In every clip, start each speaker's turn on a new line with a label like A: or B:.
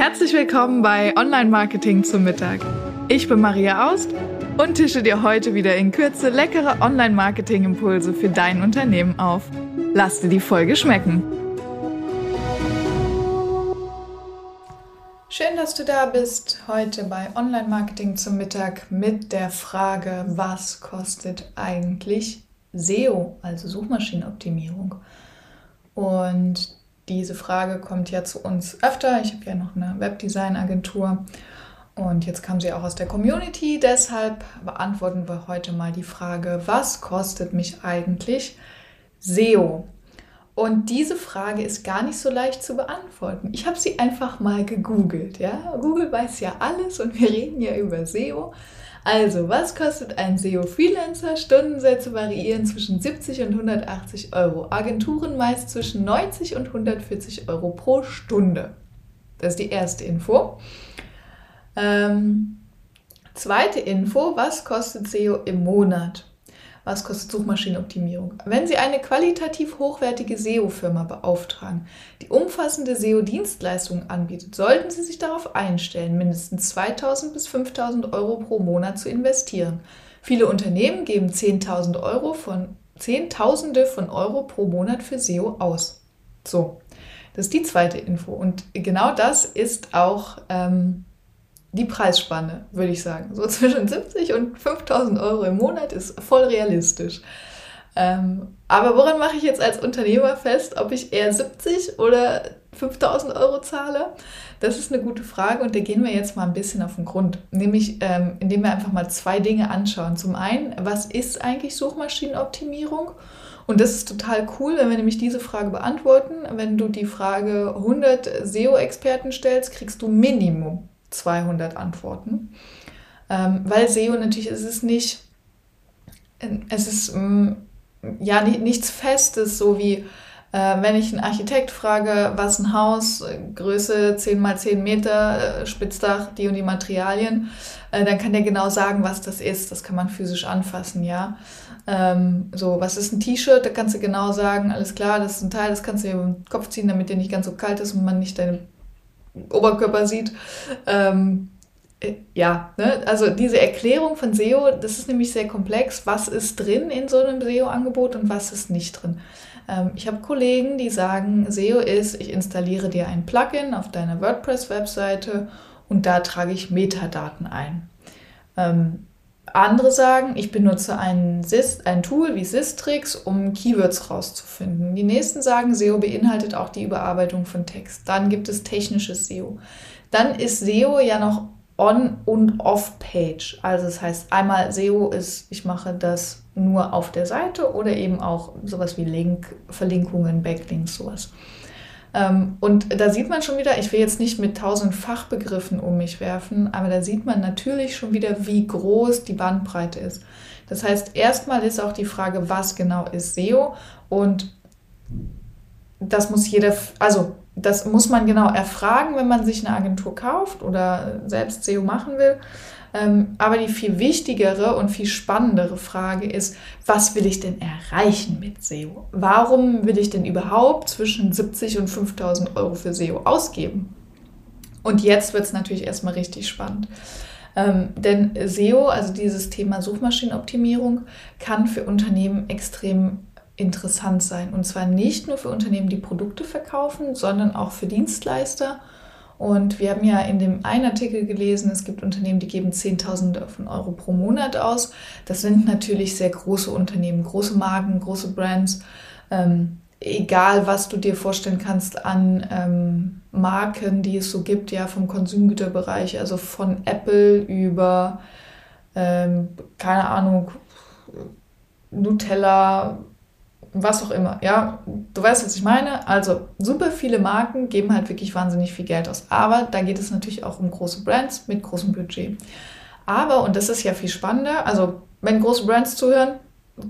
A: Herzlich willkommen bei Online Marketing zum Mittag. Ich bin Maria Aust und tische dir heute wieder in Kürze leckere Online Marketing Impulse für dein Unternehmen auf. Lass dir die Folge schmecken. Schön, dass du da bist. Heute bei Online Marketing zum Mittag mit der Frage, was kostet eigentlich SEO, also Suchmaschinenoptimierung? Und diese Frage kommt ja zu uns öfter. Ich habe ja noch eine Webdesign-Agentur und jetzt kam sie auch aus der Community. Deshalb beantworten wir heute mal die Frage, was kostet mich eigentlich SEO? Und diese Frage ist gar nicht so leicht zu beantworten. Ich habe sie einfach mal gegoogelt. Ja? Google weiß ja alles und wir reden ja über SEO. Also, was kostet ein SEO-Freelancer? Stundensätze variieren zwischen 70 und 180 Euro. Agenturen meist zwischen 90 und 140 Euro pro Stunde. Das ist die erste Info. Ähm, zweite Info, was kostet SEO im Monat? Was kostet Suchmaschinenoptimierung? Wenn Sie eine qualitativ hochwertige SEO-Firma beauftragen, die umfassende SEO-Dienstleistungen anbietet, sollten Sie sich darauf einstellen, mindestens 2000 bis 5000 Euro pro Monat zu investieren. Viele Unternehmen geben 10.000 Euro von Zehntausende von Euro pro Monat für SEO aus. So, das ist die zweite Info. Und genau das ist auch ähm, die Preisspanne, würde ich sagen. So zwischen 70 und 5000 Euro im Monat ist voll realistisch. Ähm, aber woran mache ich jetzt als Unternehmer fest, ob ich eher 70 oder 5000 Euro zahle? Das ist eine gute Frage und da gehen wir jetzt mal ein bisschen auf den Grund. Nämlich, ähm, indem wir einfach mal zwei Dinge anschauen. Zum einen, was ist eigentlich Suchmaschinenoptimierung? Und das ist total cool, wenn wir nämlich diese Frage beantworten. Wenn du die Frage 100 SEO-Experten stellst, kriegst du Minimum 200 Antworten. Ähm, weil SEO natürlich ist es nicht, es ist mm, ja nichts Festes, so wie äh, wenn ich einen Architekt frage, was ein Haus, Größe 10 mal 10 Meter, äh, Spitzdach, die und die Materialien, äh, dann kann der genau sagen, was das ist. Das kann man physisch anfassen, ja. Ähm, so, was ist ein T-Shirt? Da kannst du genau sagen, alles klar, das ist ein Teil, das kannst du dir über den Kopf ziehen, damit der nicht ganz so kalt ist und man nicht deine Oberkörper sieht. Ähm, äh, ja, ne? also diese Erklärung von SEO, das ist nämlich sehr komplex. Was ist drin in so einem SEO-Angebot und was ist nicht drin? Ähm, ich habe Kollegen, die sagen, SEO ist, ich installiere dir ein Plugin auf deiner WordPress-Webseite und da trage ich Metadaten ein. Ähm, andere sagen, ich benutze ein, Sys, ein Tool wie Sistrix, um Keywords rauszufinden. Die nächsten sagen, SEO beinhaltet auch die Überarbeitung von Text. Dann gibt es technisches SEO. Dann ist SEO ja noch On- und Off-Page. Also das heißt, einmal SEO ist, ich mache das nur auf der Seite oder eben auch sowas wie Link, Verlinkungen, Backlinks, sowas. Ähm, und da sieht man schon wieder, ich will jetzt nicht mit tausend Fachbegriffen um mich werfen, aber da sieht man natürlich schon wieder, wie groß die Bandbreite ist. Das heißt, erstmal ist auch die Frage, was genau ist SEO und das muss jeder, also das muss man genau erfragen, wenn man sich eine Agentur kauft oder selbst SEO machen will. Ähm, aber die viel wichtigere und viel spannendere Frage ist, was will ich denn erreichen mit SEO? Warum will ich denn überhaupt zwischen 70 und 5000 Euro für SEO ausgeben? Und jetzt wird es natürlich erstmal richtig spannend. Ähm, denn SEO, also dieses Thema Suchmaschinenoptimierung, kann für Unternehmen extrem interessant sein. Und zwar nicht nur für Unternehmen, die Produkte verkaufen, sondern auch für Dienstleister und wir haben ja in dem einen Artikel gelesen, es gibt Unternehmen, die geben Zehntausende von Euro pro Monat aus. Das sind natürlich sehr große Unternehmen, große Marken, große Brands. Ähm, egal, was du dir vorstellen kannst an ähm, Marken, die es so gibt, ja, vom Konsumgüterbereich, also von Apple über, ähm, keine Ahnung, Nutella, was auch immer. Ja, du weißt, was ich meine. Also super viele Marken geben halt wirklich wahnsinnig viel Geld aus. Aber da geht es natürlich auch um große Brands mit großem Budget. Aber, und das ist ja viel spannender, also wenn große Brands zuhören,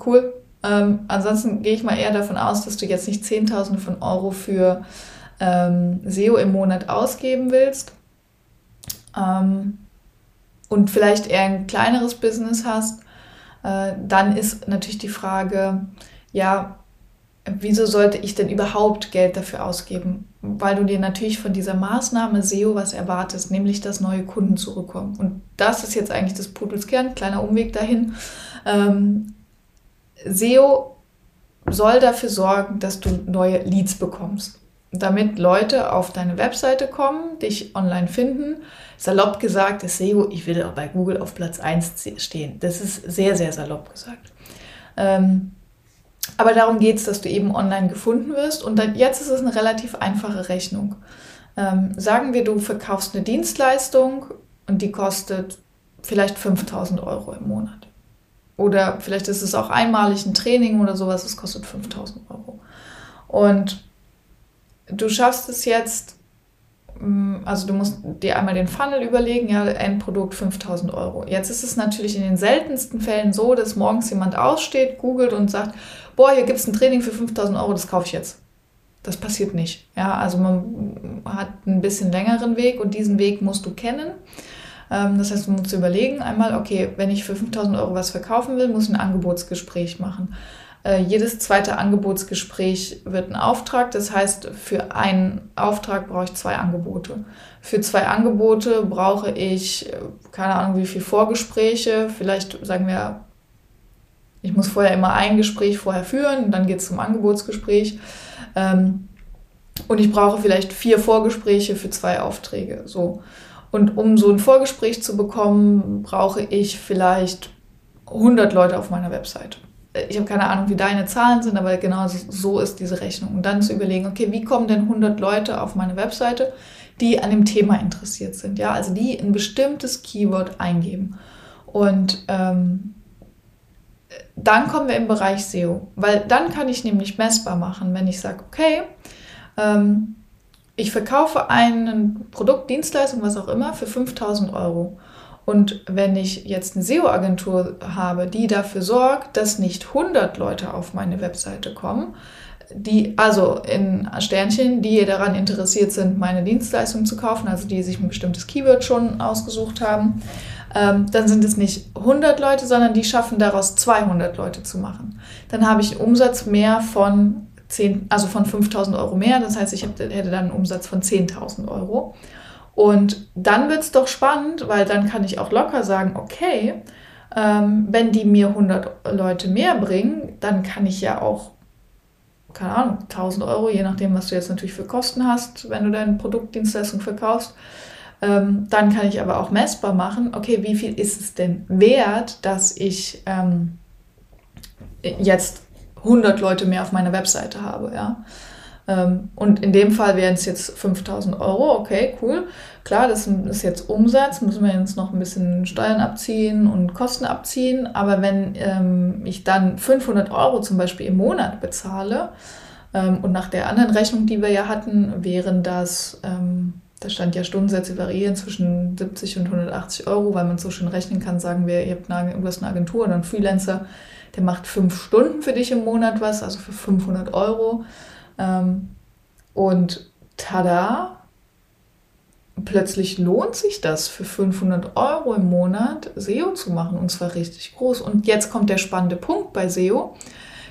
A: cool. Ähm, ansonsten gehe ich mal eher davon aus, dass du jetzt nicht Zehntausende von Euro für ähm, SEO im Monat ausgeben willst. Ähm, und vielleicht eher ein kleineres Business hast, äh, dann ist natürlich die Frage, ja, wieso sollte ich denn überhaupt Geld dafür ausgeben? Weil du dir natürlich von dieser Maßnahme SEO was erwartest, nämlich dass neue Kunden zurückkommen. Und das ist jetzt eigentlich das Pudelskern, kleiner Umweg dahin. Ähm, SEO soll dafür sorgen, dass du neue Leads bekommst. Damit Leute auf deine Webseite kommen, dich online finden. Salopp gesagt ist SEO, ich will auch bei Google auf Platz 1 stehen. Das ist sehr, sehr salopp gesagt. Ähm, aber darum geht es, dass du eben online gefunden wirst. Und dann, jetzt ist es eine relativ einfache Rechnung. Ähm, sagen wir, du verkaufst eine Dienstleistung und die kostet vielleicht 5000 Euro im Monat. Oder vielleicht ist es auch einmalig ein Training oder sowas, das kostet 5000 Euro. Und du schaffst es jetzt, also du musst dir einmal den Funnel überlegen, ja, Endprodukt 5000 Euro. Jetzt ist es natürlich in den seltensten Fällen so, dass morgens jemand aussteht, googelt und sagt, boah, hier gibt es ein Training für 5000 Euro, das kaufe ich jetzt. Das passiert nicht. Ja, also man hat einen bisschen längeren Weg und diesen Weg musst du kennen. Ähm, das heißt, du musst überlegen einmal, okay, wenn ich für 5000 Euro was verkaufen will, muss ich ein Angebotsgespräch machen. Äh, jedes zweite Angebotsgespräch wird ein Auftrag. Das heißt, für einen Auftrag brauche ich zwei Angebote. Für zwei Angebote brauche ich, äh, keine Ahnung, wie viele Vorgespräche. Vielleicht sagen wir, ich muss vorher immer ein Gespräch vorher führen, dann geht es zum Angebotsgespräch. Ähm, und ich brauche vielleicht vier Vorgespräche für zwei Aufträge. So. Und um so ein Vorgespräch zu bekommen, brauche ich vielleicht 100 Leute auf meiner Website. Ich habe keine Ahnung, wie deine Zahlen sind, aber genau so ist diese Rechnung. Und dann zu überlegen, okay, wie kommen denn 100 Leute auf meine Webseite, die an dem Thema interessiert sind, ja, also die ein bestimmtes Keyword eingeben. Und ähm, dann kommen wir im Bereich SEO, weil dann kann ich nämlich messbar machen, wenn ich sage, okay, ähm, ich verkaufe ein Produkt, Dienstleistung, was auch immer, für 5000 Euro. Und wenn ich jetzt eine SEO-Agentur habe, die dafür sorgt, dass nicht 100 Leute auf meine Webseite kommen, die, also in Sternchen, die daran interessiert sind, meine Dienstleistung zu kaufen, also die sich ein bestimmtes Keyword schon ausgesucht haben, ähm, dann sind es nicht 100 Leute, sondern die schaffen daraus 200 Leute zu machen. Dann habe ich einen Umsatz mehr von 10, also von 5000 Euro mehr. Das heißt, ich hätte dann einen Umsatz von 10.000 Euro. Und dann wird es doch spannend, weil dann kann ich auch locker sagen, okay, ähm, wenn die mir 100 Leute mehr bringen, dann kann ich ja auch, keine Ahnung, 1000 Euro, je nachdem, was du jetzt natürlich für Kosten hast, wenn du deine Produktdienstleistung verkaufst. Ähm, dann kann ich aber auch messbar machen, okay, wie viel ist es denn wert, dass ich ähm, jetzt 100 Leute mehr auf meiner Webseite habe, ja. Ähm, und in dem Fall wären es jetzt 5000 Euro, okay, cool. Klar, das ist jetzt Umsatz, müssen wir jetzt noch ein bisschen Steuern abziehen und Kosten abziehen. Aber wenn ähm, ich dann 500 Euro zum Beispiel im Monat bezahle, ähm, und nach der anderen Rechnung, die wir ja hatten, wären das, ähm, da stand ja Stundensätze variieren zwischen 70 und 180 Euro, weil man so schön rechnen kann, sagen wir, ihr habt eine, du hast eine Agentur oder einen Freelancer, der macht fünf Stunden für dich im Monat was, also für 500 Euro. Ähm, und tada, plötzlich lohnt sich das für 500 Euro im Monat SEO zu machen und zwar richtig groß. Und jetzt kommt der spannende Punkt bei SEO.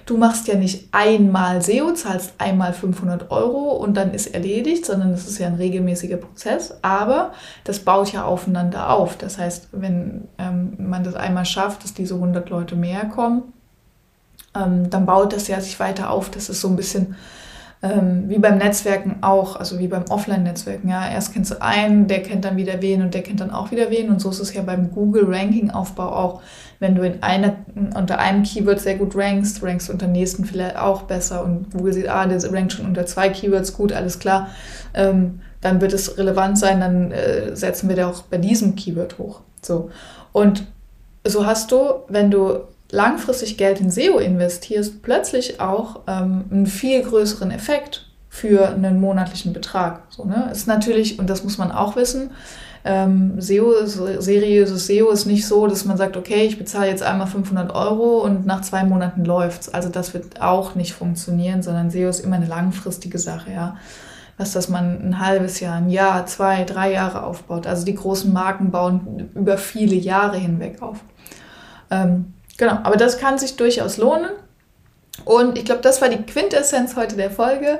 A: Du machst ja nicht einmal SEO, zahlst einmal 500 Euro und dann ist erledigt, sondern es ist ja ein regelmäßiger Prozess. Aber das baut ja aufeinander auf. Das heißt, wenn ähm, man das einmal schafft, dass diese 100 Leute mehr kommen, ähm, dann baut das ja sich weiter auf. Das ist so ein bisschen ähm, wie beim Netzwerken auch, also wie beim Offline-Netzwerken. Ja, erst kennst du einen, der kennt dann wieder wen und der kennt dann auch wieder wen. Und so ist es ja beim Google-Ranking-Aufbau auch wenn du in einer, unter einem Keyword sehr gut rankst, rankst unter nächsten vielleicht auch besser und Google sieht, ah, der rankt schon unter zwei Keywords gut, alles klar, ähm, dann wird es relevant sein, dann äh, setzen wir da auch bei diesem Keyword hoch. So. Und so hast du, wenn du langfristig Geld in SEO investierst, plötzlich auch ähm, einen viel größeren Effekt für einen monatlichen Betrag. So, ne? Ist natürlich, und das muss man auch wissen, ähm, SEO, seriöses SEO ist nicht so, dass man sagt, okay, ich bezahle jetzt einmal 500 Euro und nach zwei Monaten läuft's. Also das wird auch nicht funktionieren, sondern SEO ist immer eine langfristige Sache, ja. Was, dass man ein halbes Jahr, ein Jahr, zwei, drei Jahre aufbaut. Also die großen Marken bauen über viele Jahre hinweg auf. Ähm, genau, aber das kann sich durchaus lohnen. Und ich glaube, das war die Quintessenz heute der Folge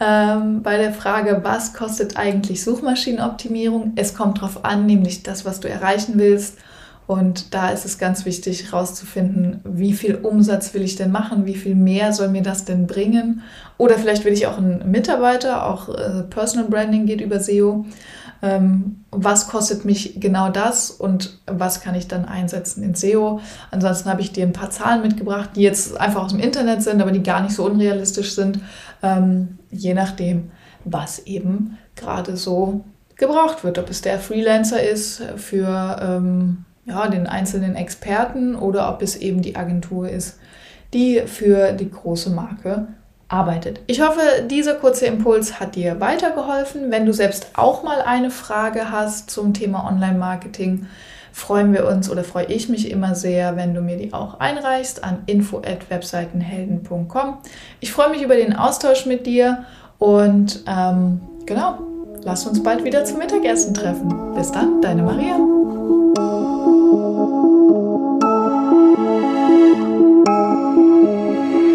A: ähm, bei der Frage, was kostet eigentlich Suchmaschinenoptimierung? Es kommt darauf an, nämlich das, was du erreichen willst. Und da ist es ganz wichtig herauszufinden, wie viel Umsatz will ich denn machen, wie viel mehr soll mir das denn bringen. Oder vielleicht will ich auch einen Mitarbeiter, auch äh, Personal Branding geht über SEO. Ähm, was kostet mich genau das und was kann ich dann einsetzen in SEO. Ansonsten habe ich dir ein paar Zahlen mitgebracht, die jetzt einfach aus dem Internet sind, aber die gar nicht so unrealistisch sind, ähm, je nachdem, was eben gerade so gebraucht wird. Ob es der Freelancer ist für ähm, ja, den einzelnen Experten oder ob es eben die Agentur ist, die für die große Marke arbeitet. Ich hoffe, dieser kurze Impuls hat dir weitergeholfen. Wenn du selbst auch mal eine Frage hast zum Thema Online-Marketing, freuen wir uns oder freue ich mich immer sehr, wenn du mir die auch einreichst an info@webseitenhelden.com. Ich freue mich über den Austausch mit dir und ähm, genau, lass uns bald wieder zum Mittagessen treffen. Bis dann, deine Maria.